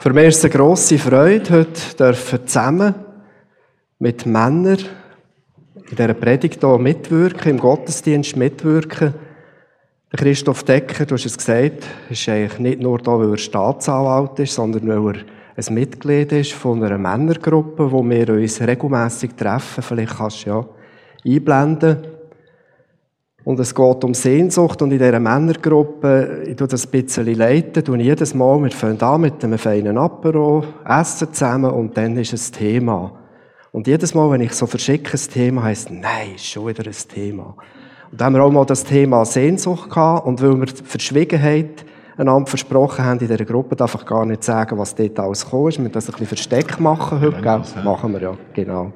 Für mich ist es eine grosse Freude, heute zusammen mit Männern in dieser Predigt hier mitwirken, im Gottesdienst mitwirken. Christoph Decker, du hast es gesagt, ist eigentlich nicht nur da, weil er Staatsanwalt ist, sondern weil er ein Mitglied ist von einer Männergruppe, wo wir uns regelmässig treffen. Vielleicht kannst du ja einblenden. Und es geht um Sehnsucht und in dieser Männergruppe, ich tue das ein bisschen leiten, tue jedes Mal, wir fangen an mit einem feinen Apero, essen zusammen und dann ist es Thema. Und jedes Mal, wenn ich so verschicke ein Thema, heisst nein, ist schon wieder ein Thema. Und da haben wir auch mal das Thema Sehnsucht gehabt und weil wir Verschwiegenheit einander versprochen haben in dieser Gruppe, darf ich gar nicht sagen, was dort alles gekommen ist. Wir das ein bisschen Versteck machen heute, gell? Machen wir ja, genau.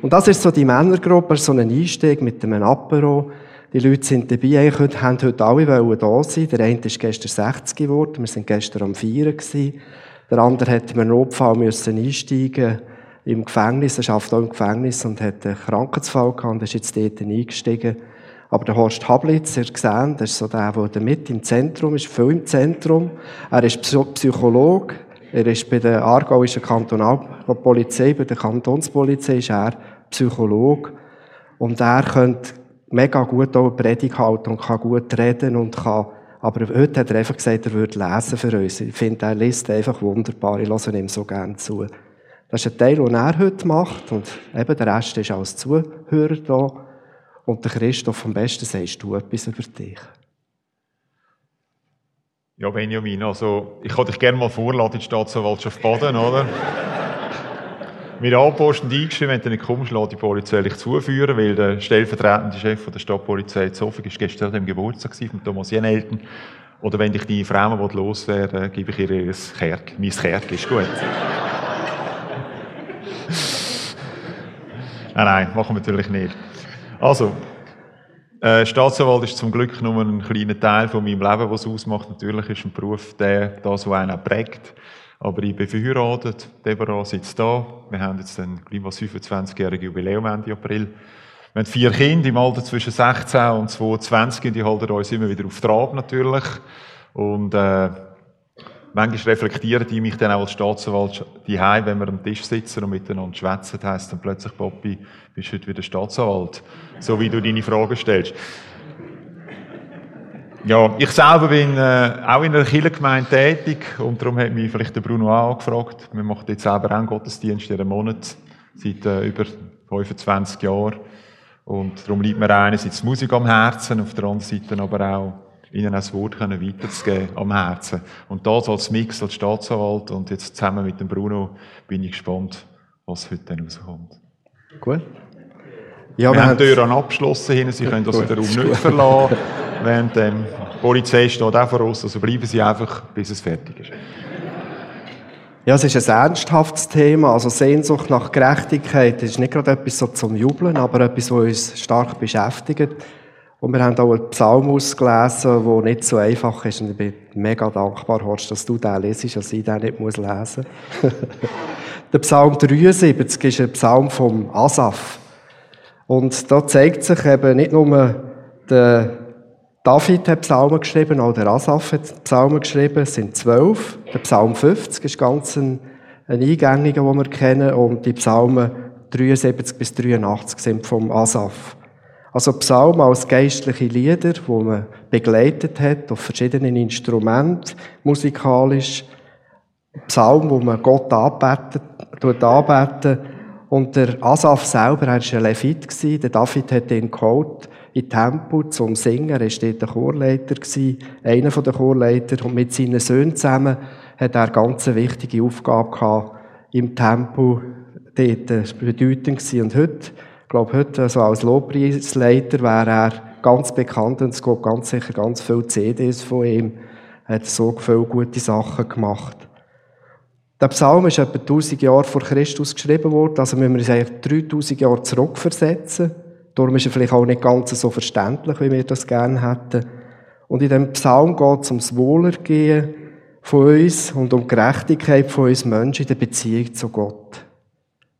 Und das ist so die Männergruppe, so ein Einstieg mit einem Apero. Die Leute sind dabei, eigentlich heute, haben heute alle da sein. Der eine ist gestern 60 geworden, wir sind gestern am Feiern. Der andere hätte mir einen Notfall müssen einsteigen im Gefängnis, er arbeitet auch im Gefängnis und hat einen Krankheitsfall gehabt und ist jetzt dort eingestiegen. Aber der Horst Hablitz, ihr gesehen, das ist so der, der mit im Zentrum ist, viel im Zentrum. Er ist Psychologe, er ist bei der Aargauischen Kantonalpolizei, bei der Kantonspolizei ist er Psychologe. Und er könnte mega gut auch eine Predigt halten und kann gut reden und kann, aber heute hat er einfach gesagt, er würde lesen für uns. Ich finde, er liest einfach wunderbar. Ich lasse ihm so gerne zu. Das ist ein Teil, den er heute macht und eben der Rest ist als Zuhörer da. Und der Christoph, am besten sagst du etwas über dich. Ja, Benjamin, also ich kann dich gerne mal vorladen in die Staatsanwaltschaft Baden, oder? Mir anpostend eingeschrieben, wenn du nicht kommst, lade die Polizei zuführen, weil der stellvertretende Chef der Stadtpolizei Zofing ist gestern am Geburtstag von Thomas Jenelten. Oder wenn dich die Frau loswerden gebe ich ihr ihr Kerk. Mein Kerk ist gut. nein, nein, machen wir natürlich nicht. Also, äh, Staatsanwalt ist zum Glück nur ein kleiner Teil von meinem Leben, was ausmacht. Natürlich ist ein Beruf der, das, was einen prägt. Aber ich bin verheiratet, Deborah sitzt da. Wir haben jetzt ein gleich 25-jähriges Jubiläum Ende April. Wir haben vier Kinder im Alter zwischen 16 und 22 und die halten uns immer wieder auf Trab natürlich. Und äh, manchmal reflektieren die mich dann auch als Staatsanwalt die wenn wir am Tisch sitzen und miteinander schwätzen, heisst dann plötzlich, Papi, bist du heute wieder Staatsanwalt? So wie du deine Fragen stellst. Ja, ich selber bin äh, auch in einer Kirchengemeinde tätig und darum hat mich vielleicht der Bruno auch angefragt. Wir machen jetzt selber auch einen Gottesdienst einem Monat, seit äh, über 25 Jahren. Und darum liegt mir einerseits Musik am Herzen, auf der anderen Seite aber auch ihnen das Wort können weiterzugeben am Herzen. Und das als Mix, als Staatsanwalt und jetzt zusammen mit dem Bruno bin ich gespannt, was heute dann rauskommt. Gut. Ja, wir, wir haben die Türen abgeschlossen, Sie können das wieder Raum nicht verlassen. Während ähm, Polizei steht auch vor uns, also bleiben Sie einfach, bis es fertig ist. Ja, es ist ein ernsthaftes Thema. Also Sehnsucht nach Gerechtigkeit ist nicht gerade etwas so zum Jubeln, aber etwas, was uns stark beschäftigt. Und wir haben auch einen Psalm ausgelesen, der nicht so einfach ist. Und ich bin mega dankbar, Horst, dass du den lesest, dass ich den nicht lesen muss. Der Psalm 73 ist ein Psalm vom Asaf. Und da zeigt sich eben nicht nur der David hat Psalmen geschrieben, auch der Asaf hat Psalmen geschrieben, es sind zwölf. Der Psalm 50 ist ganz ein, ein eingängiger, den wir kennen, und die Psalmen 73 bis 83 sind vom Asaf. Also Psalmen als geistliche Lieder, wo man begleitet hat auf verschiedenen Instrumenten, musikalisch. Psalm, wo man Gott anbetet, tut. Und der Asaf selber, er war ein Levit, der David hat ihn geholt in Tempo zum Singen. Er war der Chorleiter, einer der Chorleiter. Und mit seinen Söhnen zusammen hat er eine ganz wichtige Aufgabe gehabt, im Tempo dort bedeutend gewesen. Und heute, ich glaube, heute, also als Lobpreisleiter wäre er ganz bekannt und es gibt ganz sicher ganz viele CDs von ihm. Er hat so viele gute Sachen gemacht. Der Psalm ist etwa 1000 Jahre vor Christus geschrieben worden, also müssen wir uns eigentlich 3000 Jahre zurückversetzen. Darum ist er vielleicht auch nicht ganz so verständlich, wie wir das gerne hätten. Und in dem Psalm geht es ums Wohlergehen von uns und um Gerechtigkeit von uns Menschen in der Beziehung zu Gott.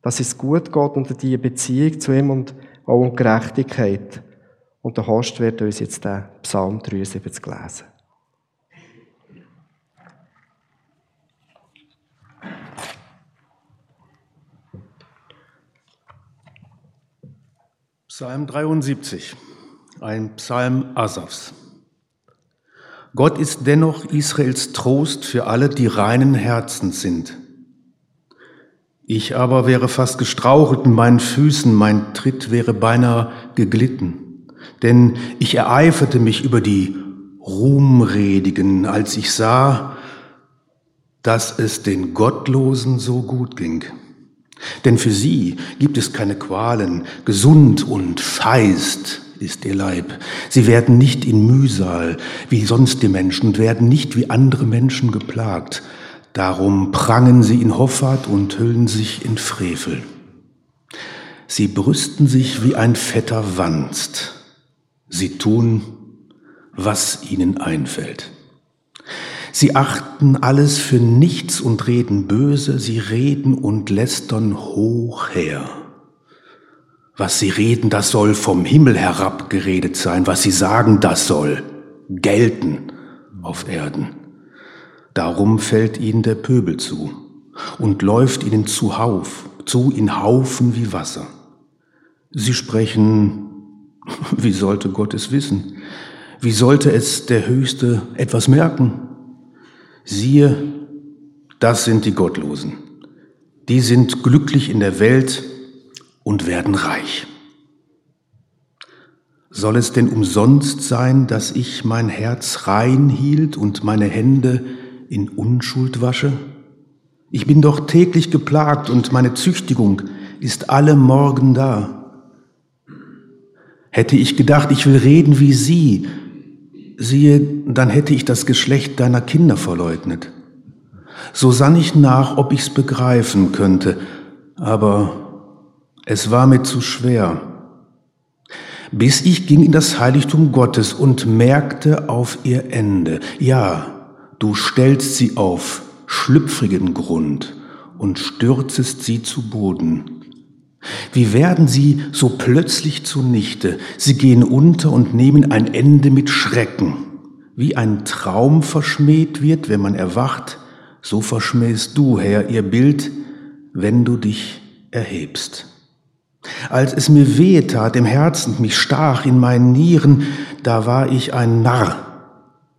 Dass es gut geht unter die Beziehung zu ihm und auch um Gerechtigkeit. Und der Horst wird uns jetzt den Psalm 73 lesen. Psalm 73, ein Psalm Asafs. Gott ist dennoch Israels Trost für alle, die reinen Herzens sind. Ich aber wäre fast gestrauchelt in meinen Füßen, mein Tritt wäre beinahe geglitten. Denn ich ereiferte mich über die Ruhmredigen, als ich sah, dass es den Gottlosen so gut ging. Denn für sie gibt es keine Qualen, gesund und feist ist ihr Leib. Sie werden nicht in Mühsal wie sonst die Menschen und werden nicht wie andere Menschen geplagt. Darum prangen sie in Hoffart und hüllen sich in Frevel. Sie brüsten sich wie ein fetter Wanst. Sie tun, was ihnen einfällt. Sie achten alles für nichts und reden böse, sie reden und lästern hoch her. Was sie reden, das soll vom Himmel herab geredet sein, was sie sagen, das soll gelten auf Erden. Darum fällt ihnen der Pöbel zu und läuft ihnen zu Hauf, zu in Haufen wie Wasser. Sie sprechen, wie sollte Gott es wissen? Wie sollte es der Höchste etwas merken? Siehe, das sind die Gottlosen. Die sind glücklich in der Welt und werden reich. Soll es denn umsonst sein, dass ich mein Herz rein hielt und meine Hände in Unschuld wasche? Ich bin doch täglich geplagt und meine Züchtigung ist alle Morgen da. Hätte ich gedacht, ich will reden wie Sie, siehe, dann hätte ich das Geschlecht deiner Kinder verleugnet. So sann ich nach, ob ich's begreifen könnte, aber es war mir zu schwer. Bis ich ging in das Heiligtum Gottes und merkte auf ihr Ende, ja, du stellst sie auf schlüpfrigen Grund und stürzest sie zu Boden. Wie werden sie so plötzlich zunichte? Sie gehen unter und nehmen ein Ende mit Schrecken. Wie ein Traum verschmäht wird, wenn man erwacht, so verschmähst du, Herr, ihr Bild, wenn du dich erhebst. Als es mir wehe tat im Herzen, mich stach in meinen Nieren, da war ich ein Narr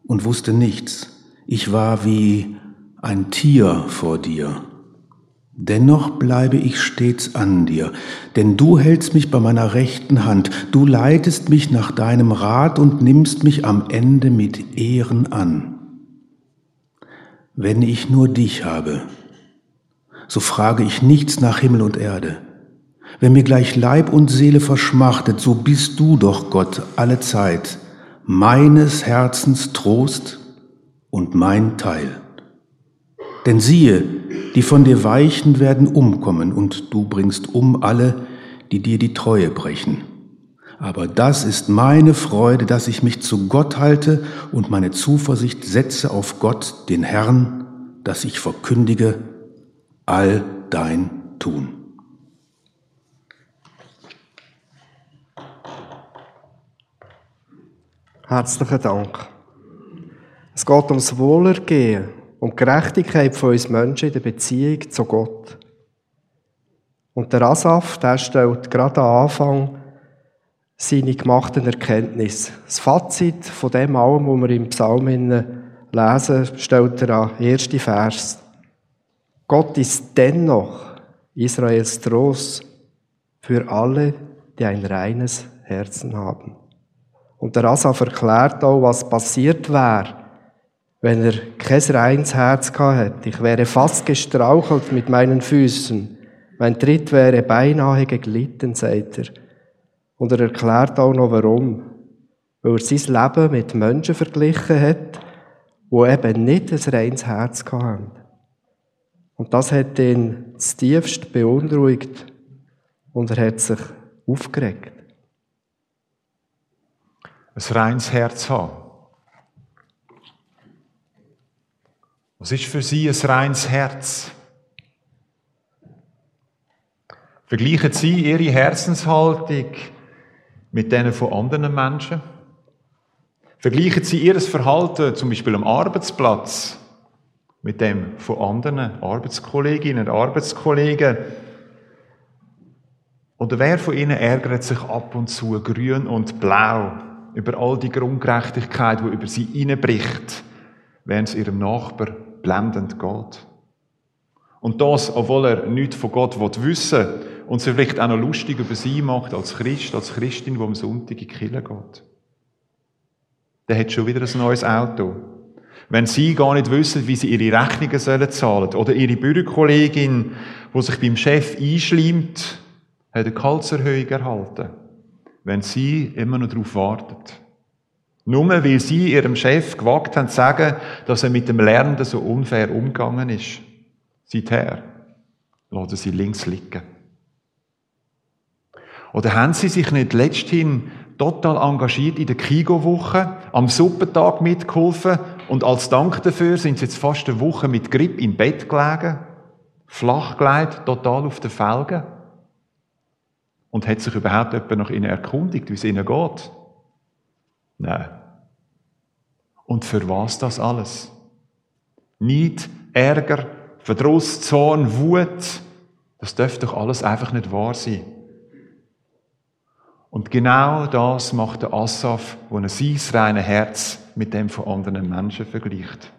und wusste nichts. Ich war wie ein Tier vor dir. Dennoch bleibe ich stets an dir, denn du hältst mich bei meiner rechten Hand, du leitest mich nach deinem Rat und nimmst mich am Ende mit Ehren an. Wenn ich nur dich habe, so frage ich nichts nach Himmel und Erde. Wenn mir gleich Leib und Seele verschmachtet, so bist du doch Gott alle Zeit, meines Herzens Trost und mein Teil. Denn siehe, die von dir weichen, werden umkommen, und du bringst um alle, die dir die Treue brechen. Aber das ist meine Freude, dass ich mich zu Gott halte und meine Zuversicht setze auf Gott, den Herrn, dass ich verkündige all dein Tun. Herzlichen Dank. Es geht ums Wohlergehen um die Gerechtigkeit von uns Menschen in der Beziehung zu Gott. Und der Asaf, der stellt gerade am Anfang seine gemachten Erkenntnisse. Das Fazit von dem allem, was wir im Psalm lesen, stellt er an erste Vers. Gott ist dennoch Israels Trost für alle, die ein reines Herzen haben. Und der Asaf erklärt auch, was passiert wäre, wenn er kein reines Herz gehabt hätte. Ich wäre fast gestrauchelt mit meinen Füßen. Mein Tritt wäre beinahe geglitten, sagt er. Und er erklärt auch noch warum. Weil er sein Leben mit Menschen verglichen hat, die eben nicht ein reines Herz hatten. Und das hat ihn tiefst beunruhigt und er hat sich aufgeregt. Ein reines Herz haben. Was ist für Sie ein reines Herz? Vergleichen Sie Ihre Herzenshaltung mit denen von anderen Menschen? Vergleichen Sie Ihr Verhalten zum Beispiel am Arbeitsplatz mit dem von anderen Arbeitskolleginnen und Arbeitskollegen? Oder wer von ihnen ärgert sich ab und zu grün und blau über all die Grundgerechtigkeit, die über sie hineinbricht, während es ihrem Nachbar blendend geht? Und das, obwohl er nichts von Gott wissen will und sich vielleicht auch noch lustig über sie macht als Christ, als Christin, die am Sonntag in die Kirche geht. Der hat schon wieder ein neues Auto. Wenn sie gar nicht wissen, wie sie ihre Rechnungen sollen zahlen oder ihre Bürokollegin, die sich beim Chef einschleimt, hat eine Gehaltserhöhung erhalten. Wenn sie immer noch darauf wartet. Nur weil sie ihrem Chef gewagt haben zu sagen, dass er mit dem Lernenden so unfair umgegangen ist. Seither lassen sie links liegen. Oder haben sie sich nicht letzthin total engagiert in der Kigo-Woche, am Suppentag mitgeholfen und als Dank dafür sind sie jetzt fast eine Woche mit Grip im Bett gelegen, flach gelegt, total auf den Felgen? Und hat sich überhaupt jemand nach ihnen erkundigt, wie es ihnen geht? Nein. Und für was das alles? Nicht Ärger, Verdruss, Zorn, Wut, das dürfte doch alles einfach nicht wahr sein. Und genau das macht der Asaf, wo er sein reines Herz mit dem von anderen Menschen vergleicht.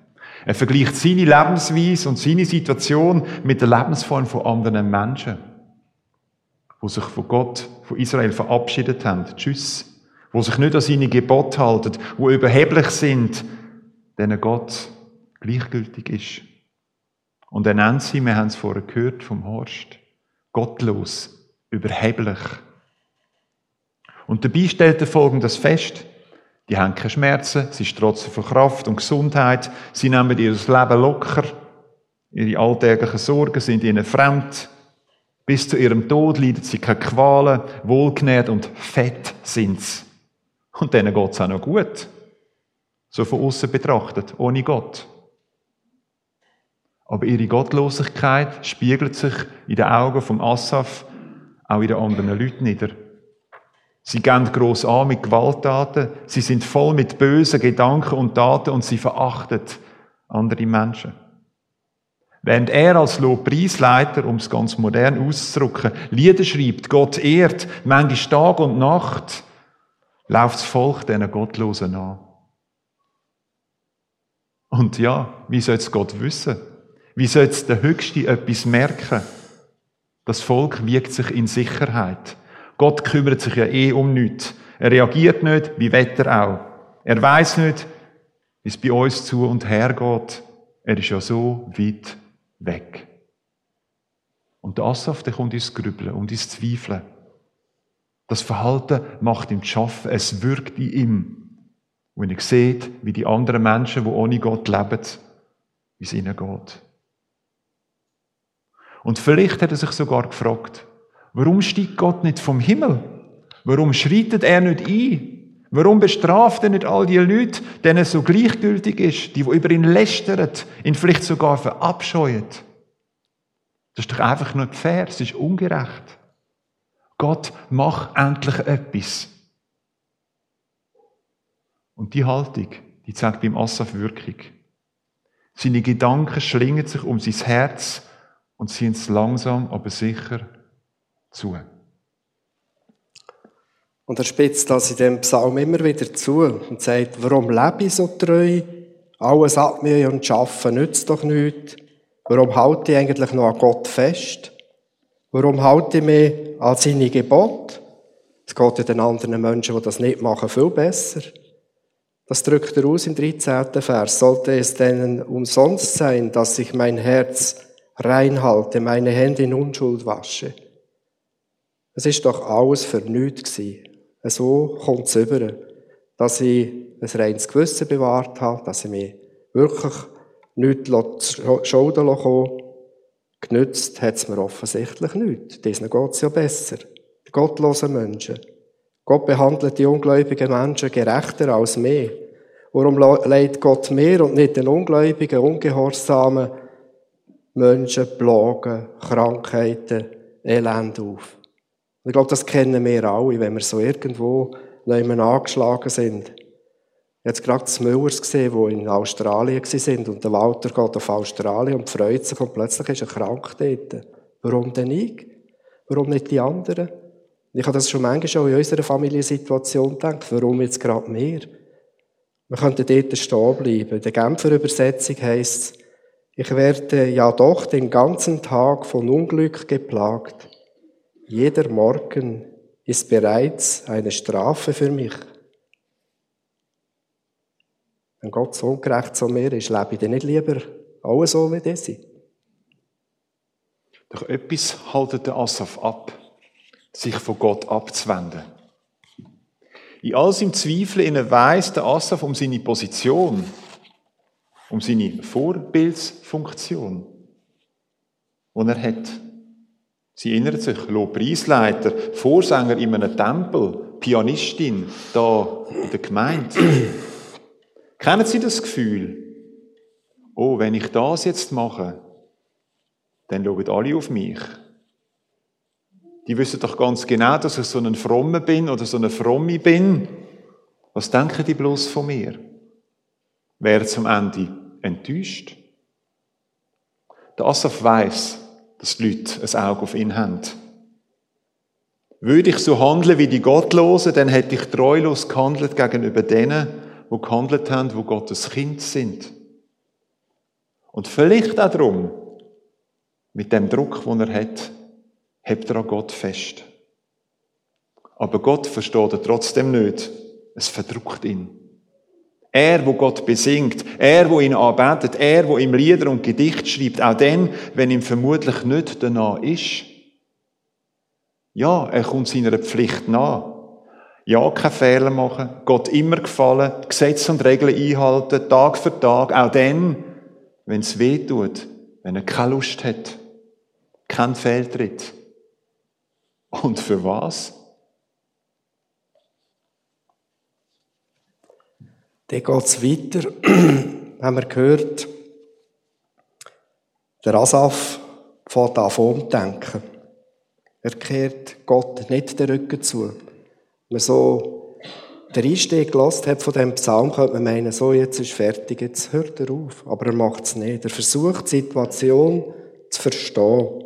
Er vergleicht seine Lebensweise und seine Situation mit der Lebensform von anderen Menschen, wo sich von Gott, von Israel verabschiedet haben. Tschüss. Wo sich nicht an seine Gebote halten, wo überheblich sind, denen Gott gleichgültig ist. Und er nennt sie, wir haben es vorher gehört vom Horst, gottlos, überheblich. Und dabei stellt er folgendes fest. Die haben keine Schmerzen, sie strotzen von Kraft und Gesundheit, sie nehmen ihr Leben locker, ihre alltäglichen Sorgen sind ihnen fremd. Bis zu ihrem Tod leiden sie keine Qualen, wohlgenährt und fett sind sie. Und denen geht es auch noch gut. So von außen betrachtet, ohne Gott. Aber ihre Gottlosigkeit spiegelt sich in den Augen vom Asaf auch in den anderen Leuten nieder. Sie gehen gross an mit Gewalttaten, sie sind voll mit bösen Gedanken und Taten und sie verachtet andere Menschen. Während er als Lobpreisleiter, um es ganz modern auszudrücken, Lieder schreibt, Gott ehrt, manchmal Tag und Nacht, läuft das Volk diesen Gottlosen an. Und ja, wie soll es Gott wissen? Wie soll es der Höchste etwas merken? Das Volk wiegt sich in Sicherheit. Gott kümmert sich ja eh um nichts. Er reagiert nicht, wie Wetter auch. Er weiß nicht, wie es bei uns zu und her geht. Er ist ja so weit weg. Und der Asaf, der kommt ins Grübeln und ins Zweifeln. Das Verhalten macht ihm zu schaffen, es wirkt in ihm. Und er sieht, wie die anderen Menschen, die ohne Gott leben, wie es ihnen geht. Und vielleicht hat er sich sogar gefragt, warum steigt Gott nicht vom Himmel? Warum schreitet er nicht ein? Warum bestraft er nicht all die Leute, denen es so gleichgültig ist, die, die über ihn lästern, ihn vielleicht sogar verabscheuen? Das ist doch einfach nicht fair, es ist ungerecht. Gott, mach endlich etwas. Und die Haltung, die zeigt beim Asaf Wirkung. Seine Gedanken schlingen sich um sein Herz und ziehen es langsam, aber sicher zu. Und er spitzt das in dem Psalm immer wieder zu und sagt, warum lebe ich so treu? Alles abmühen und schaffen nützt doch nichts. Warum halte ich eigentlich noch an Gott fest? Warum halte ich mich an seine Gebote? Es geht ja den anderen Menschen, die das nicht machen, viel besser. Das drückt er aus im 13. Vers. Sollte es denen umsonst sein, dass ich mein Herz reinhalte, meine Hände in Unschuld wasche. Es ist doch alles für nichts gewesen. So kommt es über, dass ich ein reines Gewissen bewahrt habe, dass ich mich wirklich nichts Schulden lassen Genützt hat es mir offensichtlich nicht. Diesen geht es ja besser. Die gottlosen Menschen. Gott behandelt die ungläubigen Menschen gerechter als mich. Warum leidet Gott mir und nicht den ungläubigen, ungehorsamen Menschen Plagen, Krankheiten, Elend auf. Ich glaube, das kennen wir alle, wenn wir so irgendwo jemand angeschlagen sind. Jetzt gerade die Müllers gesehen, die in Australien sind und der Walter geht auf Australien und freut sich und plötzlich ist er krank dort. Warum denn ich? Warum nicht die anderen? Ich habe das schon manchmal schon in unserer Familiensituation gedacht. Warum jetzt gerade mehr? Wir könnten dort stehen bleiben. In der Genfer Übersetzung heisst es, ich werde ja doch den ganzen Tag von Unglück geplagt. Jeder Morgen ist bereits eine Strafe für mich. Wenn Gott so ungerecht zu mir ist, lebe ich dann nicht lieber auch so wie das? Doch etwas haltet der Asaf ab, sich von Gott abzuwenden. In all seinem Zweifel weiss der Asaf um seine Position, um seine Vorbildsfunktion, die er hat. Sie erinnert sich, Lobpreisleiter, Vorsänger in einem Tempel, Pianistin da in der Gemeinde. Kennen Sie das Gefühl? Oh, wenn ich das jetzt mache, dann schauen alle auf mich. Die wissen doch ganz genau, dass ich so ein Frommer bin oder so eine Fromme bin. Was denken die bloß von mir? Wer zum Ende enttäuscht? Der Asaf weiß, dass die Leute ein Auge auf ihn haben. Würde ich so handeln wie die Gottlosen, dann hätte ich treulos gehandelt gegenüber denen, die gehandelt haben, wo Gottes Kind sind. Und vielleicht auch darum, mit dem Druck, den er hat, hebt er an Gott fest. Aber Gott versteht er trotzdem nicht. Es verdruckt ihn. Er, wo Gott besingt, er, wo ihn arbeitet, er, wo ihm Lieder und Gedicht schreibt, auch dann, wenn ihm vermutlich nicht danach ist. Ja, er kommt seiner Pflicht nach. Ja, keine Fehler machen, Gott immer gefallen, Gesetze und Regeln einhalten, Tag für Tag, auch dann, wenn es weh tut, wenn er keine Lust hat, kein Fehltritt. Und für was? Dann geht es weiter, haben wir gehört, der Asaf fährt an umdenken. Er kehrt Gott nicht den Rücken zu. Man so den Einstieg gelassen hat von diesem Psalm, könnte man meinen, so, jetzt ist fertig, jetzt hört er auf. Aber er macht es nicht. Er versucht, die Situation zu verstehen.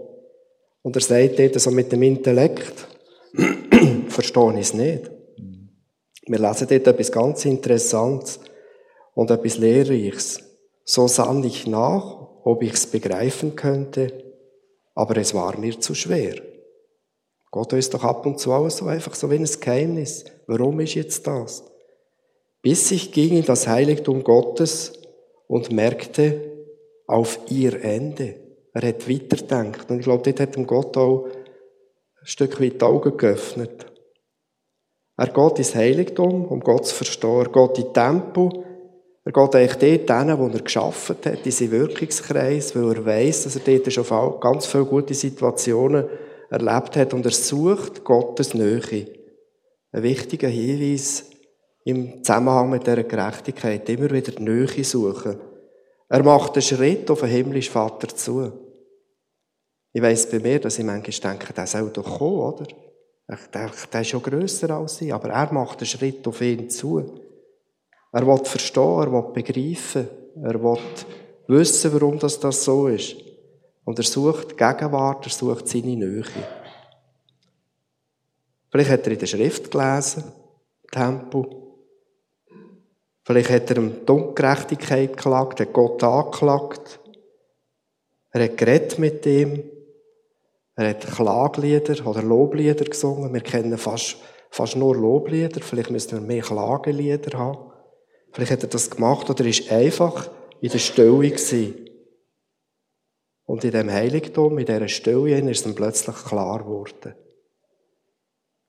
Und er sagt dort so mit dem Intellekt, verstehe ich es nicht. Wir lesen dort etwas ganz Interessantes und etwas Lehrreiches. So sann ich nach, ob ich es begreifen könnte, aber es war mir zu schwer. Gott ist doch ab und zu alles so einfach so wie ein Geheimnis. Warum ist jetzt das? Bis ich ging in das Heiligtum Gottes und merkte auf ihr Ende. Er hat weitergedacht. Und ich glaube, dort hat ihm Gott auch ein Stück weit die Augen geöffnet. Er geht ins Heiligtum, um Gott zu verstehen. Er geht in Tempel. Er geht eigentlich dort hin, wo er geschaffen hat, in seinen Wirkungskreis, weil er weiß, dass er dort schon ganz viele gute Situationen erlebt hat. Und er sucht Gottes Nähe. Ein wichtiger Hinweis im Zusammenhang mit dieser Gerechtigkeit. Immer wieder die Nähe suchen. Er macht einen Schritt auf den himmlischen Vater zu. Ich weiss bei mir, dass ich manchmal denke, der soll doch kommen, oder? Ich denke, der ist schon grösser als ich, aber er macht einen Schritt auf ihn zu. Er will verstehen, er will begreifen, er will wissen, warum das, das so ist. Und er sucht Gegenwart, er sucht seine Nähe. Vielleicht hat er in der Schrift gelesen, Tempo. Vielleicht hat er um die Ungerechtigkeit geklagt, hat Gott angeklagt. Er hat geredet mit ihm. Er hat Klaglieder oder Loblieder gesungen. Wir kennen fast, fast nur Loblieder. Vielleicht müssen wir mehr Klagelieder haben. Vielleicht hat er das gemacht oder ist einfach in der Stille gewesen. Und in dem Heiligtum, in dieser Stille, ist es ihm plötzlich klar geworden.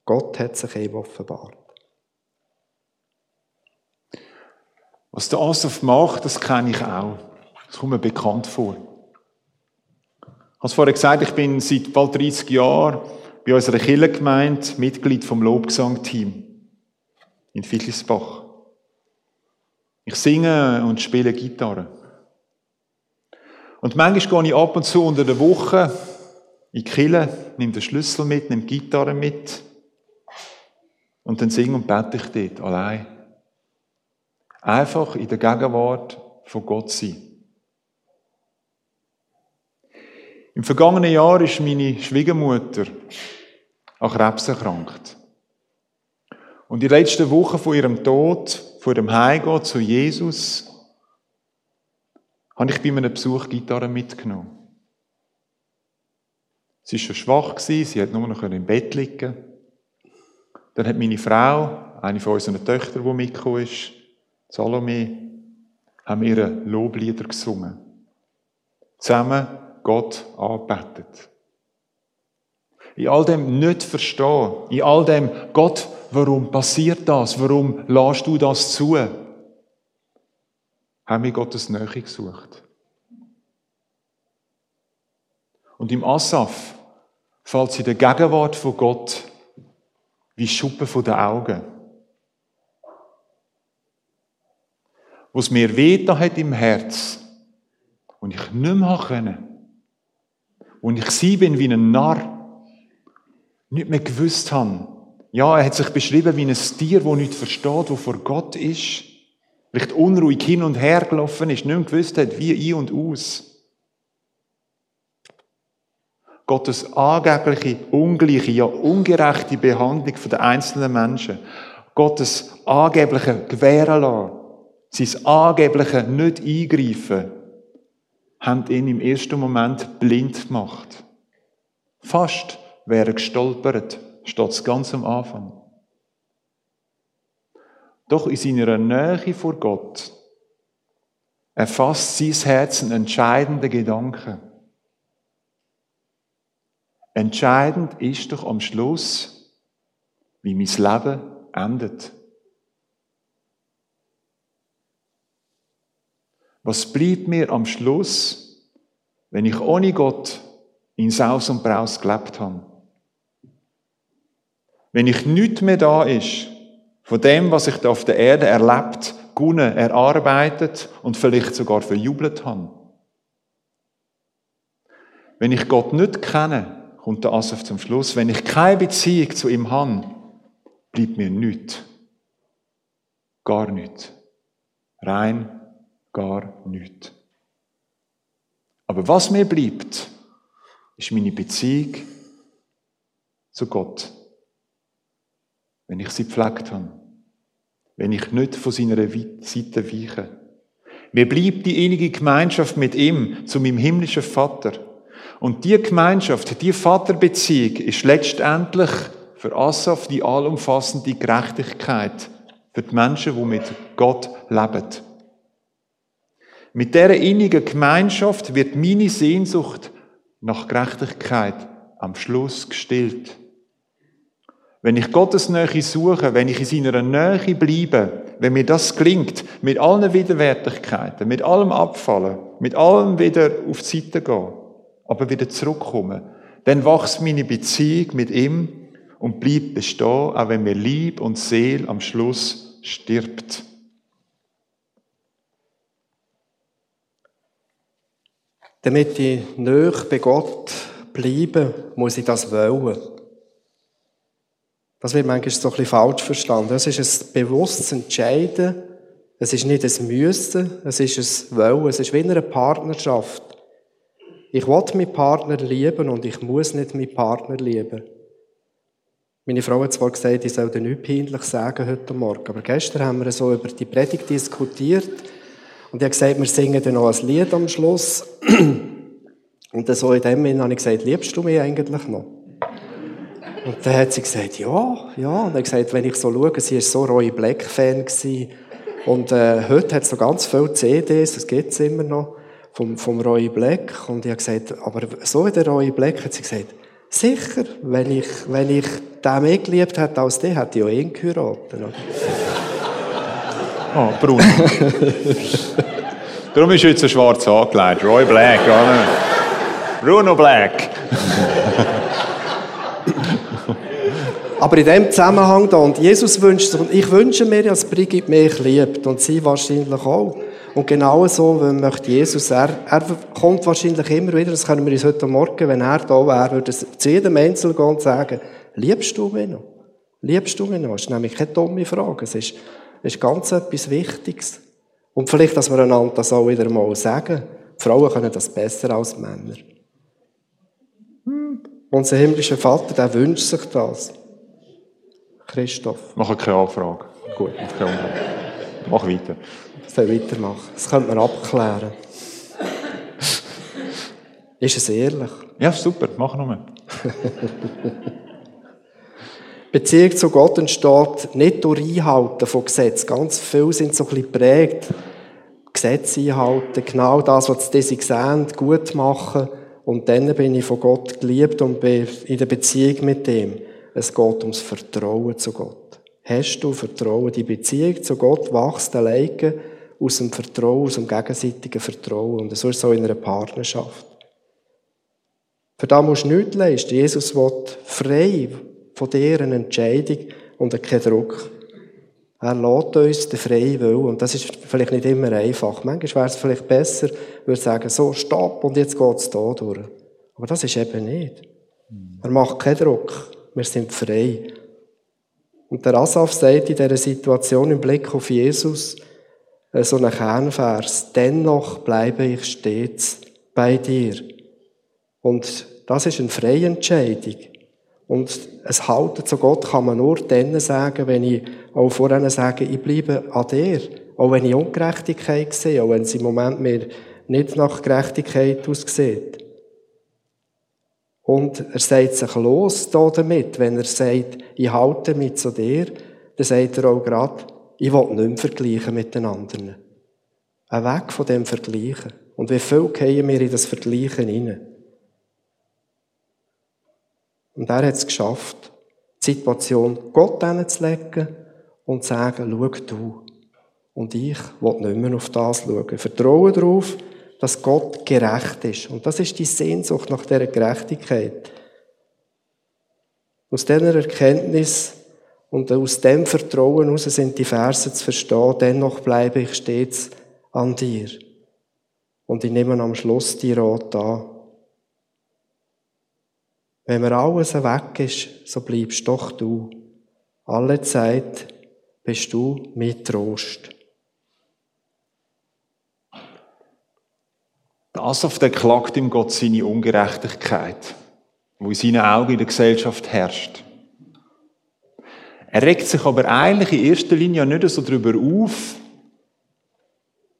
Gott hat sich ihm offenbart. Was der Asaf macht, das kenne ich auch. Das kommt mir bekannt vor. Ich habe vorher gesagt, ich bin seit bald 30 Jahren bei unserer Kirchengemeinde Mitglied vom Lobgesang-Team in Fittlisbach. Ich singe und spiele Gitarre. Und manchmal gehe ich ab und zu unter der Woche in die Kirche, nehme den Schlüssel mit, nehme die Gitarre mit und dann singe und bete ich dort allein. Einfach in der Gegenwart von Gott sein. Im vergangenen Jahr ist meine Schwiegermutter an Krebs erkrankt. Und die letzten Wochen vor ihrem Tod, vor ihrem Heimgehen zu Jesus, habe ich bei einem Besuch Gitarre mitgenommen. Sie war schon schwach, sie hat nur noch im Bett liegen. Dann hat meine Frau, eine von unseren Töchtern, die mitgekommen ist, Salome, haben ihre Loblieder gesungen. Zusammen Gott angebetet. In all dem nicht verstehen, in all dem Gott, warum passiert das? Warum lässt du das zu? Haben wir Gottes Nähe gesucht. Und im Asaf fällt sie der Gegenwart von Gott wie Schuppen von den Augen. Was mir weh hat im Herz und ich nicht mehr können. Und ich sie bin wie ein Narr, nicht mehr gewusst habe. Ja, er hat sich beschrieben wie ein Tier, das nicht versteht, wo vor Gott ist. Vielleicht unruhig hin und her gelaufen ist, nicht mehr gewusst hat, wie ein und aus. Gottes angebliche, ungleiche, ja ungerechte Behandlung der einzelnen Menschen, Gottes angebliche Gewähren lassen, sein angebliche nicht eingreifen, haben ihn im ersten Moment blind gemacht. Fast wäre gestolpert, steht es ganz am Anfang. Doch in seiner Nähe vor Gott erfasst sein Herz einen entscheidenden Gedanken. Entscheidend ist doch am Schluss, wie mein Leben endet. Was bleibt mir am Schluss, wenn ich ohne Gott in Saus und Braus gelebt habe? Wenn ich nichts mehr da ist, von dem, was ich da auf der Erde erlebt, gewonnen, erarbeitet und vielleicht sogar verjubelt habe. Wenn ich Gott nicht kenne, kommt der Asaf zum Schluss, wenn ich keine Beziehung zu ihm habe, bleibt mir nichts. Gar nichts. Rein gar nichts. Aber was mir bleibt, ist meine Beziehung zu Gott. Wenn ich sie gepflegt habe. Wenn ich nicht von seiner Seite weiche. Mir bleibt die innige Gemeinschaft mit ihm, zu meinem himmlischen Vater. Und die Gemeinschaft, die Vaterbeziehung ist letztendlich für Asaf die allumfassende Gerechtigkeit für die Menschen, die mit Gott leben. Mit dieser innigen Gemeinschaft wird meine Sehnsucht nach Gerechtigkeit am Schluss gestillt. Wenn ich Gottes Nähe suche, wenn ich in seiner Nähe bleibe, wenn mir das gelingt, mit allen Widerwärtigkeiten, mit allem Abfallen, mit allem wieder auf die Seite gehen, aber wieder zurückkommen, dann wächst meine Beziehung mit ihm und bleibt bestehen, auch wenn mir Lieb und Seele am Schluss stirbt. Damit ich näher bei Gott bleibe, muss ich das wollen. Das wird manchmal so ein bisschen falsch verstanden. Es ist ein bewusstes Entscheiden. Es ist nicht ein Müssen. Es ist ein Wollen. Es ist wie in einer Partnerschaft. Ich will meinen Partner lieben und ich muss nicht meinen Partner lieben. Meine Frau hat zwar gesagt, ich soll dir nichts peinlich sagen heute Morgen, aber gestern haben wir so über die Predigt diskutiert und ich habe gesagt, wir singen dann noch ein Lied am Schluss. Und dann so in dem Moment habe ich gesagt, liebst du mich eigentlich noch? Und dann hat sie gesagt, ja, ja. Und dann hat gesagt, wenn ich so schaue, sie war so Roy Black-Fan Und äh, heute hat es noch ganz viele CDs, das gibt es immer noch vom, vom Roy Black. Und ich habe gesagt, aber so wie der Roy Black hat sie gesagt, sicher, wenn ich, wenn ich den mehr geliebt hätte als den, hätte ich auch ihn geheiratet. Oh, Bruno. Darum ist jetzt ein schwarz angelegt. Roy Black, oder? Bruno Black. Aber in dem Zusammenhang da, und Jesus wünscht sich, und ich wünsche mir, dass Brigitte mich liebt, und sie wahrscheinlich auch. Und genau so möchte Jesus, er, er kommt wahrscheinlich immer wieder, das können wir uns heute Morgen, wenn er da wäre, würde zu jedem Einzelnen gehen und sagen, liebst du mich noch? Liebst du mich noch? Das ist nämlich keine dumme Frage. Es ist, es ist ganz etwas Wichtiges. Und vielleicht, dass wir einander das auch wieder mal sagen. Die Frauen können das besser als Männer. Unser himmlischer Vater, der wünscht sich das. Christoph. Mach keine Anfrage. Gut, mach keine Anfrage. Mach weiter. Soll weitermachen. Das könnte man abklären. Ist es ehrlich? Ja, super. Mach nochmal. Beziehung zu Gott entsteht nicht durch Einhalten von Gesetzen. Ganz viele sind so ein bisschen geprägt. Gesetze einhalten, genau das, was die sehen, gut machen. Und dann bin ich von Gott geliebt und bin in der Beziehung mit ihm. Es geht ums Vertrauen zu Gott. Hast du Vertrauen? Die Beziehung zu Gott wächst alleine aus dem Vertrauen, aus dem gegenseitigen Vertrauen. Und so ist es auch in einer Partnerschaft. Für das musst du nichts leisten. Jesus will frei von dir eine Entscheidung und keinen Druck. Er lädt uns den freien Willen. Und das ist vielleicht nicht immer einfach. Manchmal wäre es vielleicht besser, würde sagen, so, stopp, und jetzt geht es da durch. Aber das ist eben nicht. Er macht keinen Druck. Wir sind frei. Und der Asaf sagt in dieser Situation im Blick auf Jesus äh, so einen Kernvers, dennoch bleibe ich stets bei dir. Und das ist eine freie Entscheidung. Und es Halten zu Gott kann man nur dann sagen, wenn ich auch vorhin sage, ich bleibe an dir. Auch wenn ich Ungerechtigkeit sehe, auch wenn es im Moment mir nicht nach Gerechtigkeit aussieht. Und er sagt sich los da damit, wenn er sagt, ich halte mich zu dir, dann sagt er auch gerade, ich will nicht mehr vergleichen mit den anderen. Ein Weg von dem Vergleichen. Und wie viel gehen wir in das Vergleichen hinein? Und er hat es geschafft, die Situation Gott hinzulegen und zu sagen, schau du. Und ich will nicht mehr auf das schauen. Vertraue darauf, dass Gott gerecht ist. Und das ist die Sehnsucht nach dieser Gerechtigkeit. Aus dieser Erkenntnis und aus dem Vertrauen heraus sind die Verse zu verstehen, dennoch bleibe ich stets an dir. Und ich nehme am Schluss die Rat an. Wenn mir alles weg ist, so bleibst doch du. Alle Zeit bist du mit Trost. Das auf der klagt ihm Gott seine Ungerechtigkeit, wo in seinen Augen in der Gesellschaft herrscht. Er regt sich aber eigentlich in erster Linie nicht so darüber auf,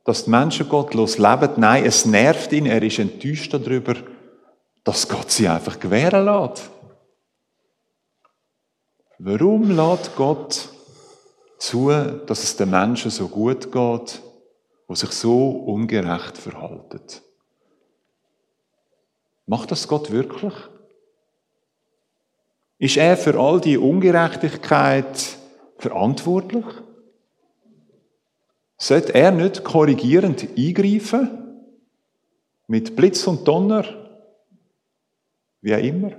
dass die Menschen gottlos leben. Nein, es nervt ihn, er ist enttäuscht darüber, dass Gott sie einfach gewähren lässt. Warum lässt Gott zu, dass es den Menschen so gut geht, die sich so ungerecht verhalten? Macht das Gott wirklich? Ist er für all die Ungerechtigkeit verantwortlich? Sollte er nicht korrigierend eingreifen? Mit Blitz und Donner? Wie auch immer.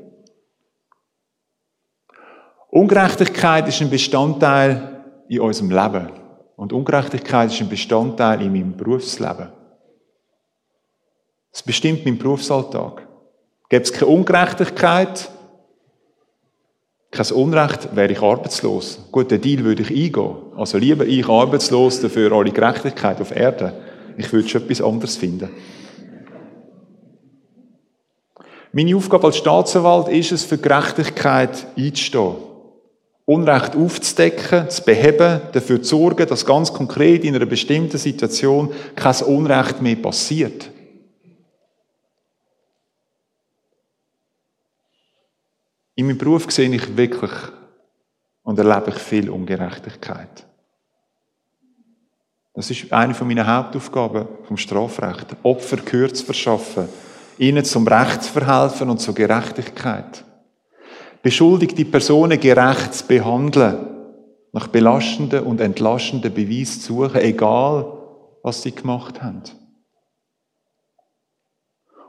Ungerechtigkeit ist ein Bestandteil in unserem Leben. Und Ungerechtigkeit ist ein Bestandteil in meinem Berufsleben. Es bestimmt meinen Berufsalltag. Gäbe es keine Ungerechtigkeit, kein Unrecht, wäre ich arbeitslos. Gut, den Deal würde ich eingehen. Also lieber ich arbeitslos, dafür alle Gerechtigkeit auf Erde. Ich würde schon etwas anderes finden. Meine Aufgabe als Staatsanwalt ist es, für Gerechtigkeit einzustehen. Unrecht aufzudecken, zu beheben, dafür zu sorgen, dass ganz konkret in einer bestimmten Situation kein Unrecht mehr passiert. In meinem Beruf sehe ich wirklich und erlebe ich viel Ungerechtigkeit. Das ist eine meiner Hauptaufgaben vom Strafrecht. Opfer Gehör zu verschaffen, ihnen zum Recht zu verhelfen und zur Gerechtigkeit. Beschuldigte Personen gerecht zu behandeln, nach belastenden und entlastenden Beweisen zu suchen, egal was sie gemacht haben.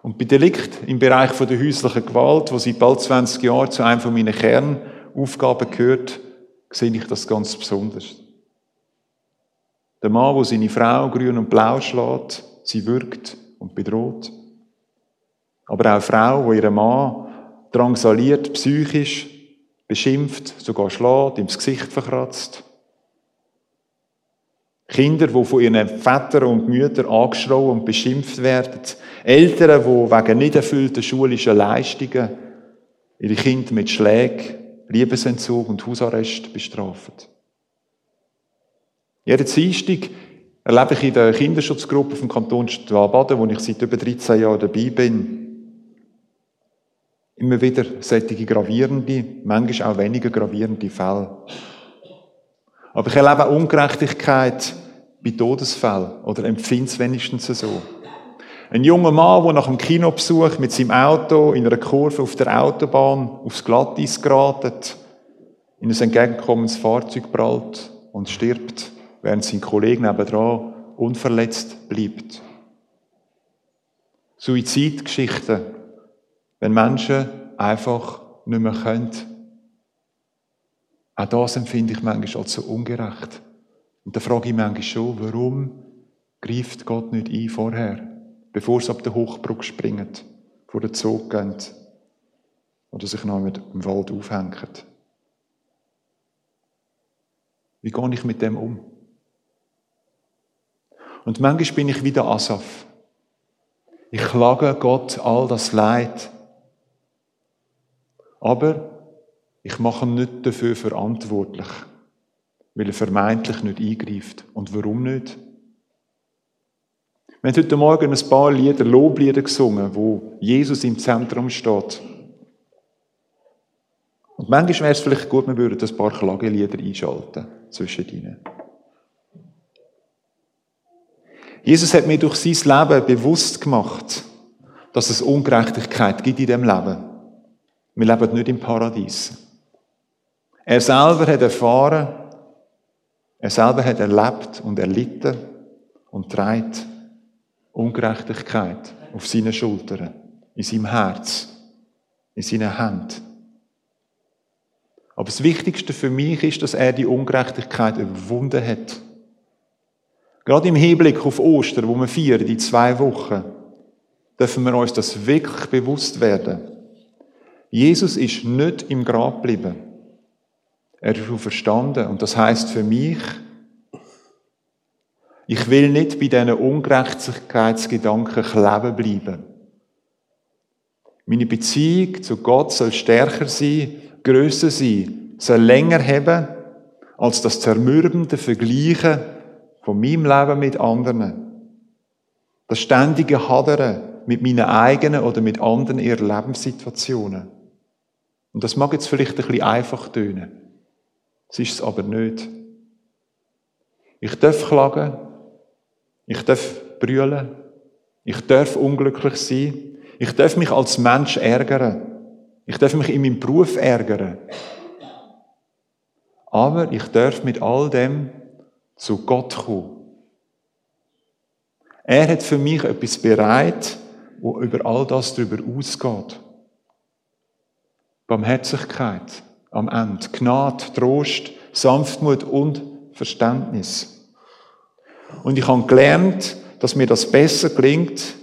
Und bei Delikt im Bereich der häuslichen Gewalt, wo seit bald 20 Jahren zu einem meiner Kernaufgaben gehört, sehe ich das ganz besonders. Der Mann, wo seine Frau grün und blau schlägt, sie wirkt und bedroht. Aber auch Frau, die ihren Mann drangsaliert, psychisch, beschimpft, sogar schlägt, ihm das Gesicht verkratzt. Kinder, die von ihren Vätern und Müttern angeschrien und beschimpft werden. Eltern, die wegen nicht erfüllten schulischen Leistungen ihre Kinder mit Schlägen, Liebesentzug und Hausarrest bestrafen. Jeden Dienstag erlebe ich in der Kinderschutzgruppe vom Kanton Baden, wo ich seit über 13 Jahren dabei bin, immer wieder solche gravierende, manchmal auch weniger gravierende Fälle. Aber ich erlebe auch Ungerechtigkeit bei Todesfällen oder empfinde es wenigstens so. Ein junger Mann, der nach dem Kinobesuch mit seinem Auto in einer Kurve auf der Autobahn aufs Glatteis geratet, in ein entgegenkommendes Fahrzeug prallt und stirbt, während sein Kollege nebenan unverletzt bleibt. Suizidgeschichten, wenn Menschen einfach nicht mehr können. Auch das empfinde ich manchmal als so ungerecht. Und da frage ich manchmal schon, warum greift Gott nicht ein vorher? bevor sie ab der Hochbrücke springen, vor den Zug gehen oder sich noch mit im Wald aufhängen. Wie gehe ich mit dem um? Und manchmal bin ich wieder Asaf. Ich klage Gott all das Leid. Aber ich mache ihn nicht dafür verantwortlich, weil er vermeintlich nicht eingreift. Und warum nicht? Wir haben heute Morgen ein paar Lieder, Loblieder gesungen, wo Jesus im Zentrum steht. Und manchmal wäre es vielleicht gut, wir würden ein paar Klagelieder einschalten zwischen ihnen. Jesus hat mir durch sein Leben bewusst gemacht, dass es Ungerechtigkeit gibt in dem Leben. Wir leben nicht im Paradies. Er selber hat erfahren, er selber hat erlebt und erlitten und trägt Ungerechtigkeit auf seinen Schultern, in seinem Herz, in seinen Händen. Aber das Wichtigste für mich ist, dass er die Ungerechtigkeit überwunden hat. Gerade im Hinblick auf Ostern, wo wir feiern, die zwei Wochen, dürfen wir uns das wirklich bewusst werden. Jesus ist nicht im Grab geblieben. Er ist verstanden. Und das heißt für mich, ich will nicht bei diesen Ungerechtigkeitsgedanken kleben bleiben. Meine Beziehung zu Gott soll stärker sein, grösser sein, soll länger haben, als das zermürbende Vergleichen von meinem Leben mit anderen. Das ständige Hadern mit meinen eigenen oder mit anderen ihren Lebenssituationen. Und das mag jetzt vielleicht ein bisschen einfach tönen. Es ist es aber nicht. Ich darf klagen, ich darf brüllen. Ich darf unglücklich sein. Ich darf mich als Mensch ärgern. Ich darf mich in meinem Beruf ärgern. Aber ich darf mit all dem zu Gott kommen. Er hat für mich etwas bereit, wo über all das darüber ausgeht. Barmherzigkeit am Ende, Gnade, Trost, Sanftmut und Verständnis. Und ich habe gelernt, dass mir das besser gelingt,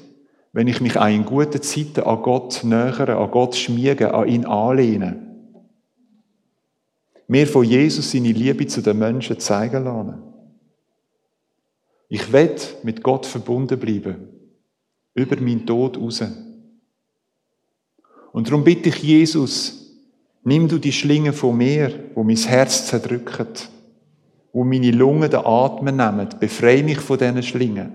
wenn ich mich auch in guten Zeiten an Gott nähere, an Gott schmiege, an ihn anlehne. Mir von Jesus seine Liebe zu den Menschen zeigen lassen. Ich will mit Gott verbunden bleiben. Über meinen Tod raus. Und darum bitte ich Jesus, nimm du die Schlinge von mir, wo mein Herz zerdrückt wo meine Lungen den Atmen nehmen. Befreie mich von diesen Schlingen.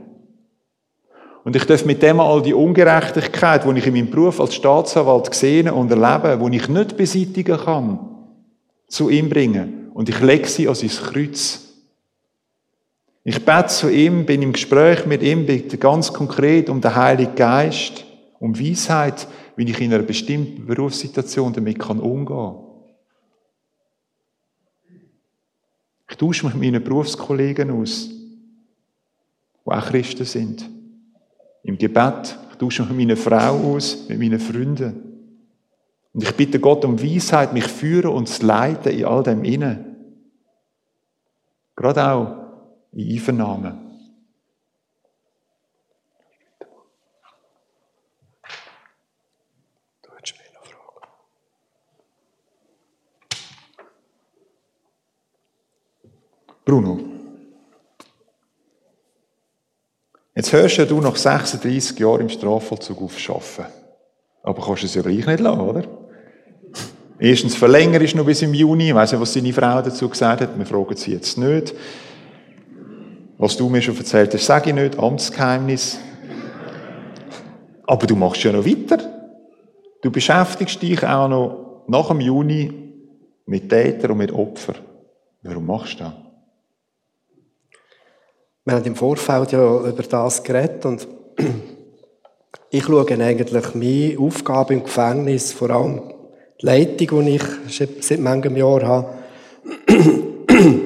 Und ich darf mit dem all die Ungerechtigkeit, die ich in meinem Beruf als Staatsanwalt gesehen und erlebe, die ich nicht beseitigen kann, zu ihm bringen. Und ich lege sie an sein Kreuz. Ich bete zu ihm, bin im Gespräch mit ihm, bitte ganz konkret um den Heiligen Geist, um Weisheit, wie ich in einer bestimmten Berufssituation damit umgehen kann. Ich tausche mich mit meinen Berufskollegen aus, die auch Christen sind. Im Gebet. Ich tausche mich mit meiner Frau aus, mit meinen Freunden. Und ich bitte Gott um Weisheit, mich führen und zu leiten in all dem Innen. Gerade auch in Einvernahmen. Bruno, jetzt hörst du nach 36 Jahren im Strafvollzug auf arbeiten. Aber kannst du es ja gleich nicht lassen, oder? Erstens verlängert ist noch bis im Juni. Ich weiss nicht, was seine Frau dazu gesagt hat. Wir fragen sie jetzt nicht. Was du mir schon erzählt hast, sage ich nicht. Amtsgeheimnis. Aber du machst ja noch weiter. Du beschäftigst dich auch noch nach dem Juni mit Tätern und mit Opfern. Warum machst du das? Wir haben im Vorfeld ja über das geredet und ich schaue eigentlich meine Aufgabe im Gefängnis, vor allem die Leitung, die ich seit manchem Jahr habe,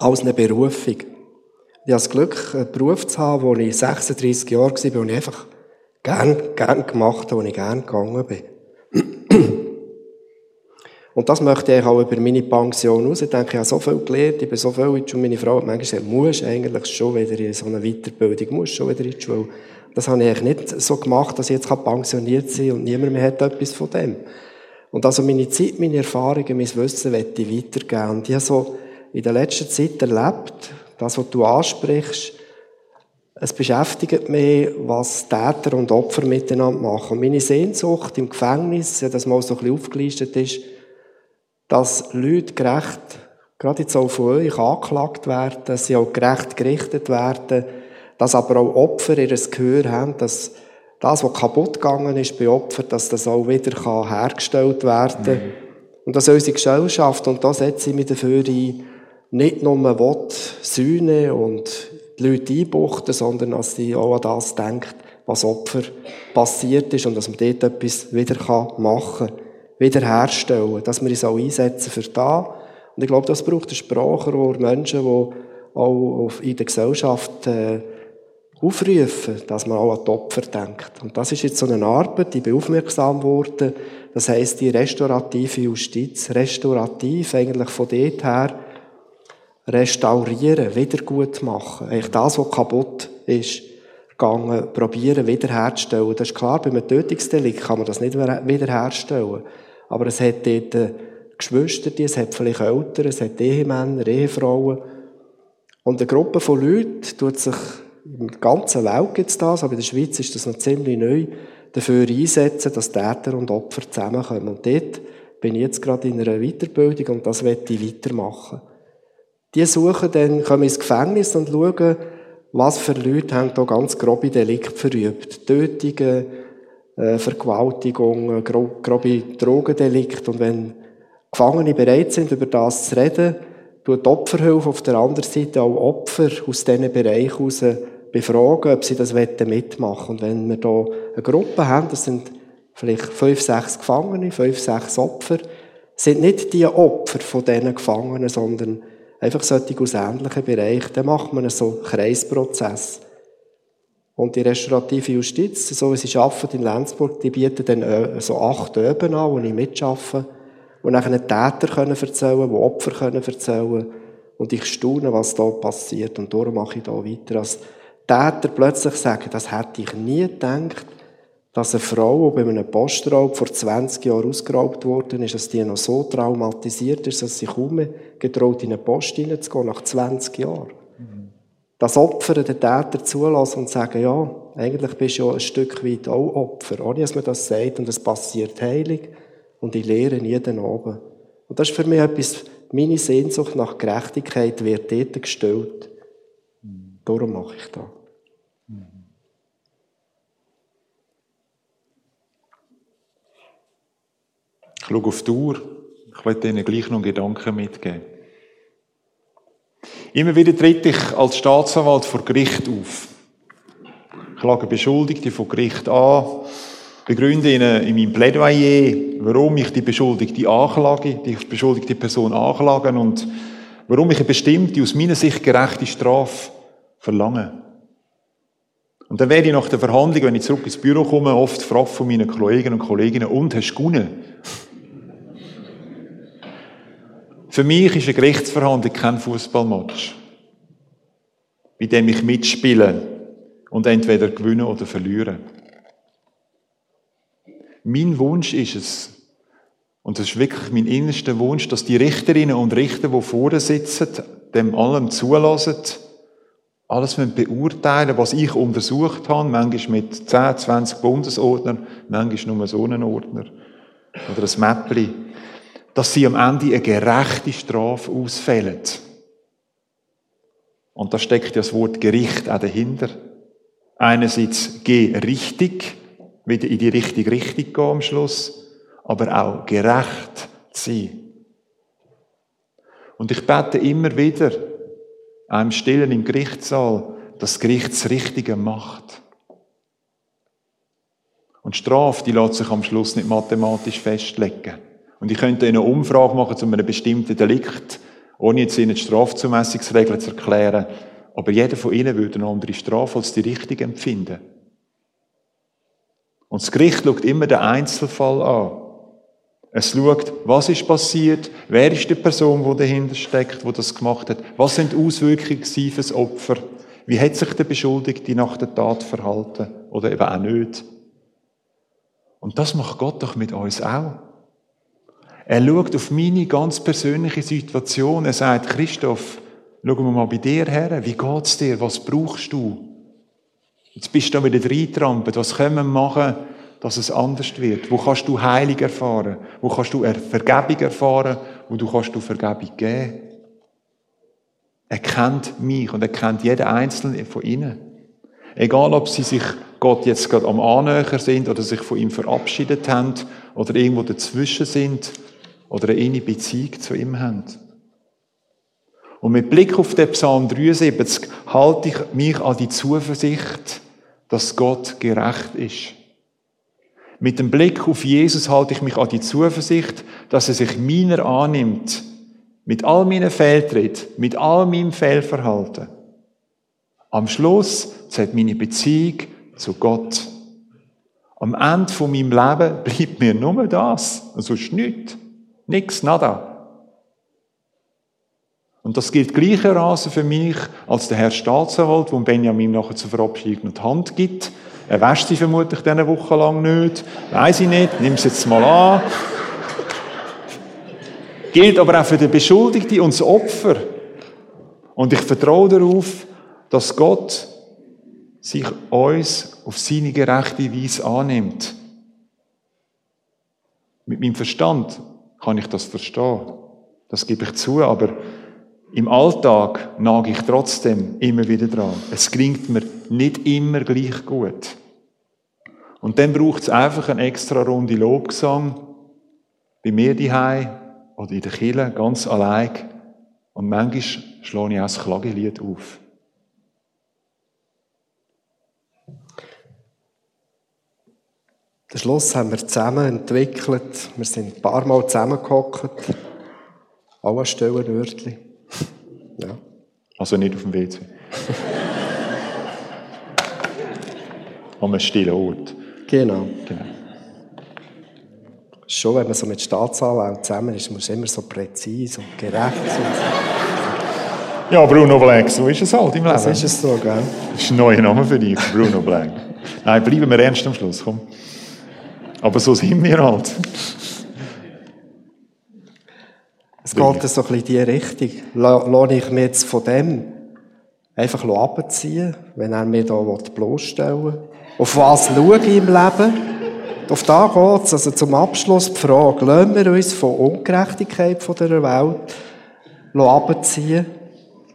als eine Berufung. Ich habe das Glück, einen Beruf zu haben, wo ich 36 Jahre war, wo ich einfach gern, gern gemacht habe, wo ich gern gegangen bin. Und das möchte ich auch über meine Pension raus. Ich denke, ich habe so viel gelernt, ich bin so viel in die. Meine Frau hat manchmal gesagt, musst eigentlich schon wieder in so eine Weiterbildung, musst schon wieder in die Schule. Das habe ich eigentlich nicht so gemacht, dass ich jetzt pensioniert sein kann und niemand mehr hat etwas von dem. Und also meine Zeit, meine Erfahrungen, mein Wissen möchte ich weitergeben. Und ich habe so in der letzten Zeit erlebt, das, was du ansprichst, es beschäftigt mich, was Täter und Opfer miteinander machen. Und meine Sehnsucht im Gefängnis, ja, das mal so ein bisschen aufgelistet ist, dass Leute gerecht, gerade jetzt auch von euch, angeklagt werden, dass sie auch gerecht gerichtet werden, dass aber auch Opfer ihr Gehör haben, dass das, was kaputt gegangen ist bei Opfern, dass das auch wieder hergestellt werden kann. Mhm. Und dass unsere Gesellschaft, und da setze ich mich dafür ein, nicht nur will, Sühne und die Leute einbuchten, sondern dass sie auch an das denkt, was Opfer passiert ist und dass man dort etwas wieder machen kann, wiederherstellen, dass wir uns auch einsetzen für da. Und ich glaube, das braucht ein Sprachrohr, Menschen, die auch in der Gesellschaft äh, aufrufen, dass man auch an die Opfer denkt. Und das ist jetzt so eine Arbeit, ich bin aufmerksam geworden, das heisst die restaurative Justiz, restaurativ eigentlich von dort her, restaurieren, wiedergut machen. Eigentlich das, was kaputt ist, gegangen, probieren wiederherzustellen. Das ist klar, bei einem Tötungsdelikt kann man das nicht wiederherstellen. Aber es hat dort äh, Geschwister, es hat vielleicht Eltern, es hat Ehemänner, Ehefrauen. Und eine Gruppe von Leuten tut sich, der ganzen Welt gibt es das, aber in der Schweiz ist das noch ziemlich neu, dafür einsetzen, dass Täter und Opfer zusammenkommen. Und dort bin ich jetzt gerade in einer Weiterbildung und das werde ich weitermachen. Die suchen dann, kommen ins Gefängnis und schauen, was für Leute haben da ganz grobe Delikte verübt. Tötungen, äh, Vergewaltigungen, grob, grobe Drogendelikte. Und wenn Gefangene bereit sind, über das zu reden, tut die Opferhilfe auf der anderen Seite auch Opfer aus diesen Bereichen heraus befragen, ob sie das mitmachen Und wenn wir da eine Gruppe haben, das sind vielleicht fünf, sechs Gefangene, fünf, sechs Opfer, sind nicht die Opfer von diesen Gefangenen, sondern einfach solche aus ähnlichen Bereichen, dann macht man so einen Kreisprozess. Und die restaurative Justiz, so wie sie arbeiten in Lenzburg, die bieten dann äh, so acht Öben an, wo ich mitarbeite, wo nachher Täter können erzählen, wo Opfer können erzählen. Und ich staune, was da passiert. Und darum mache ich da weiter. Als Täter plötzlich sagen, das hätte ich nie gedacht, dass eine Frau, die bei einem Postraub vor 20 Jahren ausgeraubt worden ist, dass die noch so traumatisiert ist, dass sie kaum mehr getraut, in eine Post hineinzugehen, nach 20 Jahren. Mhm. Das Opfer den Täter zulassen und sagen, ja, eigentlich bist du ja ein Stück weit auch Opfer, ohne dass man das sagt, und es passiert heilig, und ich lehre jeden oben. Und das ist für mich etwas, meine Sehnsucht nach Gerechtigkeit wird dort gestellt. Mhm. Darum mache ich das. Ich schaue auf die Uhr. Ich möchte Ihnen gleich noch Gedanken mitgeben. Immer wieder trete ich als Staatsanwalt vor Gericht auf. Ich klage Beschuldigte vor Gericht an, begründe ihnen in meinem Plädoyer, warum ich die Beschuldigte anklage, die beschuldigte Person anklage und warum ich eine bestimmte, aus meiner Sicht gerechte Strafe verlange. Und dann werde ich nach der Verhandlung, wenn ich zurück ins Büro komme, oft gefragt von meinen Kollegen und Kolleginnen, und, hast du gewonnen? Für mich ist eine Gerichtsverhandlung kein Fußballmatch, bei dem ich mitspiele und entweder gewinne oder verliere. Mein Wunsch ist es, und das ist wirklich mein innerster Wunsch, dass die Richterinnen und Richter, die vorne sitzen, dem allem zulassen, alles beurteilen, was ich untersucht habe, manchmal mit 10, 20 Bundesordnern, manchmal nur so einen Ordner. oder ein Mäppli, dass sie am Ende eine gerechte Strafe ausfällen. Und da steckt ja das Wort Gericht auch dahinter. Einerseits geh richtig, wieder in die richtige Richtung gehen am Schluss, aber auch gerecht sein. Und ich bete immer wieder, einem Stillen im Gerichtssaal, dass das Gericht das Richtige macht. Und Strafe, die lässt sich am Schluss nicht mathematisch festlegen. Und ich könnte eine Umfrage machen zu einem bestimmten Delikt, ohne jetzt Ihnen die Strafzumessungsregeln zu erklären. Aber jeder von Ihnen würde eine andere Strafe als die richtige empfinden. Und das Gericht schaut immer den Einzelfall an. Es schaut, was ist passiert, wer ist die Person, die dahinter steckt, die das gemacht hat, was sind die Auswirkungen für das Opfer, wie hat sich der Beschuldigte nach der Tat verhalten oder eben auch nicht. Und das macht Gott doch mit uns auch. Er schaut auf meine ganz persönliche Situation. Er sagt, Christoph, schauen wir mal bei dir her. Wie geht's dir? Was brauchst du? Jetzt bist du da wieder reintrampelt. Was können wir machen, dass es anders wird? Wo kannst du Heilung erfahren? Wo kannst du Vergebung erfahren? Wo du kannst du Vergebung geben? Er kennt mich und er kennt jeden Einzelnen von ihnen. Egal, ob sie sich Gott jetzt gerade am Annäher sind oder sich von ihm verabschiedet haben oder irgendwo dazwischen sind oder eine innige Beziehung zu ihm haben. Und mit Blick auf den Psalm 73 halte ich mich an die Zuversicht, dass Gott gerecht ist. Mit dem Blick auf Jesus halte ich mich an die Zuversicht, dass er sich meiner annimmt, mit all meinen Fehltritten, mit all meinem Fehlverhalten. Am Schluss zählt meine Beziehung zu Gott. Am Ende von meinem Leben bleibt mir nur das, sonst nichts. Nichts, nada. Und das gilt gleichermaßen für mich als der Herr Staatsanwalt, wo Benjamin nachher zur Verabschiedung die Hand gibt. Er wäscht sie vermutlich diese Woche lang nicht. Weiß ich nicht. Nimm es jetzt mal an. gilt aber auch für den Beschuldigten und das Opfer. Und ich vertraue darauf, dass Gott sich uns auf seine gerechte Weise annimmt. Mit meinem Verstand kann ich das verstehen. Das gebe ich zu, aber im Alltag nage ich trotzdem immer wieder dran. Es klingt mir nicht immer gleich gut. Und dann braucht es einfach eine extra Runde Lobgesang bei mir daheim oder in der Kirche ganz allein. Und manchmal schlage ich auch das Klagelied auf. Den Schluss haben wir zusammen entwickelt. Wir sind ein paar Mal zusammengehockt. Alle stellen Wörtchen. Ja. Also nicht auf dem WC. An einem stillen Ort. Genau. genau. Schon, wenn man so mit Staatsanwälten zusammen ist, muss man immer so präzise und gerecht sein. Ja, Bruno Blank, so ist es halt im Leben. Das ist es so, gell? Das ist ein neuer Name für dich, Bruno Blank. Nein, bleiben wir ernst am Schluss, komm. Aber so sind wir halt. Es geht so ein bisschen in die Richtung. Lasse ich mich jetzt von dem einfach abziehen, wenn er mir da bloßstellen will? Auf was schaue ich im Leben? Auf da geht es. Also zum Abschluss die Frage, lassen wir uns von Ungerechtigkeit von dieser Welt abziehen?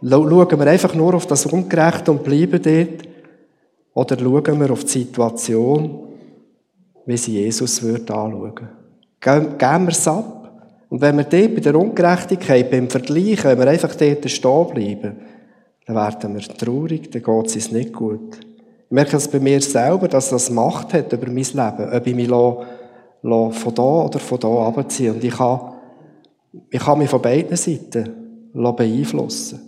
Schauen wir einfach nur auf das Ungerechte und bleiben dort? Oder schauen wir auf die Situation, wie sie Jesus würde anschauen? Geben wir es ab? Und wenn wir dort bei der Ungerechtigkeit, beim Vergleichen, wenn wir einfach dort stehen bleiben, dann werden wir traurig, dann geht es uns nicht gut. Ich merke es bei mir selber, dass das Macht hat über mein Leben, ob ich mich lasse, lasse von da oder von da abziehen. Und ich kann, ich kann mich von beiden Seiten beeinflussen.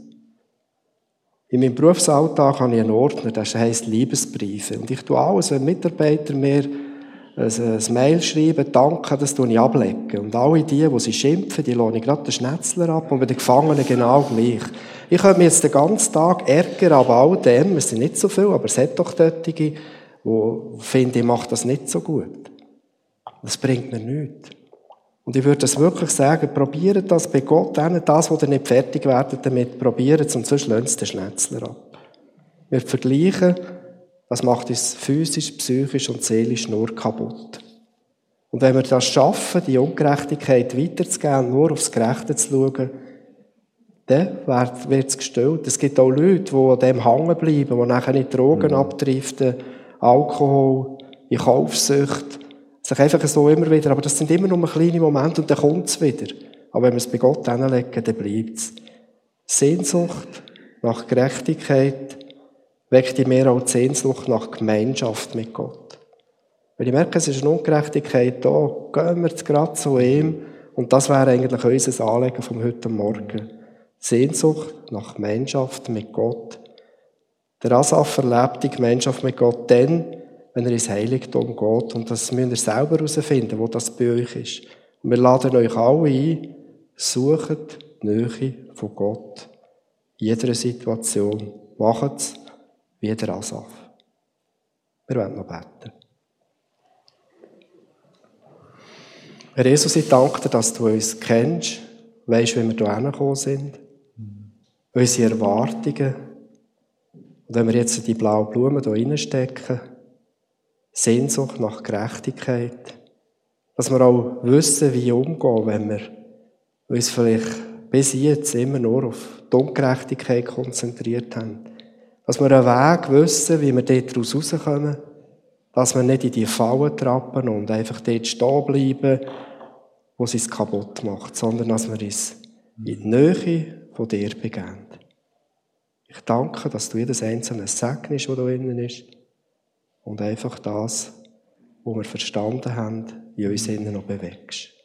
In meinem Berufsalltag habe ich einen Ordner, der heisst Liebesbriefe. Und ich tue alles, wenn Mitarbeiter mir ein Mail schreiben, danke, das tue ich ablegen. Und alle die, die sie schimpfen, die lohne ich gerade den Schnetzler ab und bei den Gefangenen genau gleich. Ich könnte mich jetzt den ganzen Tag ärgern aber all dem, es sind nicht so viele, aber es hat doch solche, die finden, ich mache das nicht so gut. Das bringt mir nichts. Und ich würde das wirklich sagen, probiert das bei Gott, denen das, wo ihr nicht fertig werdet damit, probiert es und sonst lönt den Schnetzler ab. Wir vergleichen das macht uns physisch, psychisch und seelisch nur kaputt. Und wenn wir das schaffen, die Ungerechtigkeit weiterzugeben, nur aufs Gerechte zu schauen, dann wird es gestellt. Es gibt auch Leute, die an dem hängen bleiben, die nachher in Drogen mhm. abdriften, Alkohol, in Kaufsucht, sich einfach so immer wieder, aber das sind immer nur kleine Momente und dann kommt es wieder. Aber wenn wir es bei Gott hinlegen, dann bleibt es. Sehnsucht nach Gerechtigkeit weckt in mir auch die Sehnsucht nach Gemeinschaft mit Gott. Weil ich merke, es ist eine Ungerechtigkeit da, gehen wir gerade zu ihm und das wäre eigentlich unser Anliegen vom heute Morgen. Sehnsucht nach Gemeinschaft mit Gott. Der Asaf erlebt die Gemeinschaft mit Gott dann, wenn er ins Heiligtum geht. Und das müsst ihr selber herausfinden, wo das bei euch ist. Und wir laden euch alle ein, sucht die Nähe von Gott. In jeder Situation. Macht es wie der Asaf. Wir wollen noch beten. Herr Jesus, ich danke dir, dass du uns kennst, weißt, wie wir hierher gekommen sind unsere Erwartungen. Und wenn wir jetzt die blauen Blumen hier reinstecken, Sehnsucht nach Gerechtigkeit, dass wir auch wissen, wie umgehen, wenn wir uns vielleicht bis jetzt immer nur auf die Ungerechtigkeit konzentriert haben. Dass wir einen Weg wissen, wie wir dort rauskommen, dass wir nicht in die Fallen trappen und einfach dort stehen bleiben, wo es kaputt macht, sondern dass wir uns in die Nähe von dir begeben. Ich danke, dass du jedes einzelne segnest, das da innen ist. Und einfach das, was wir verstanden haben, in uns innen noch bewegst.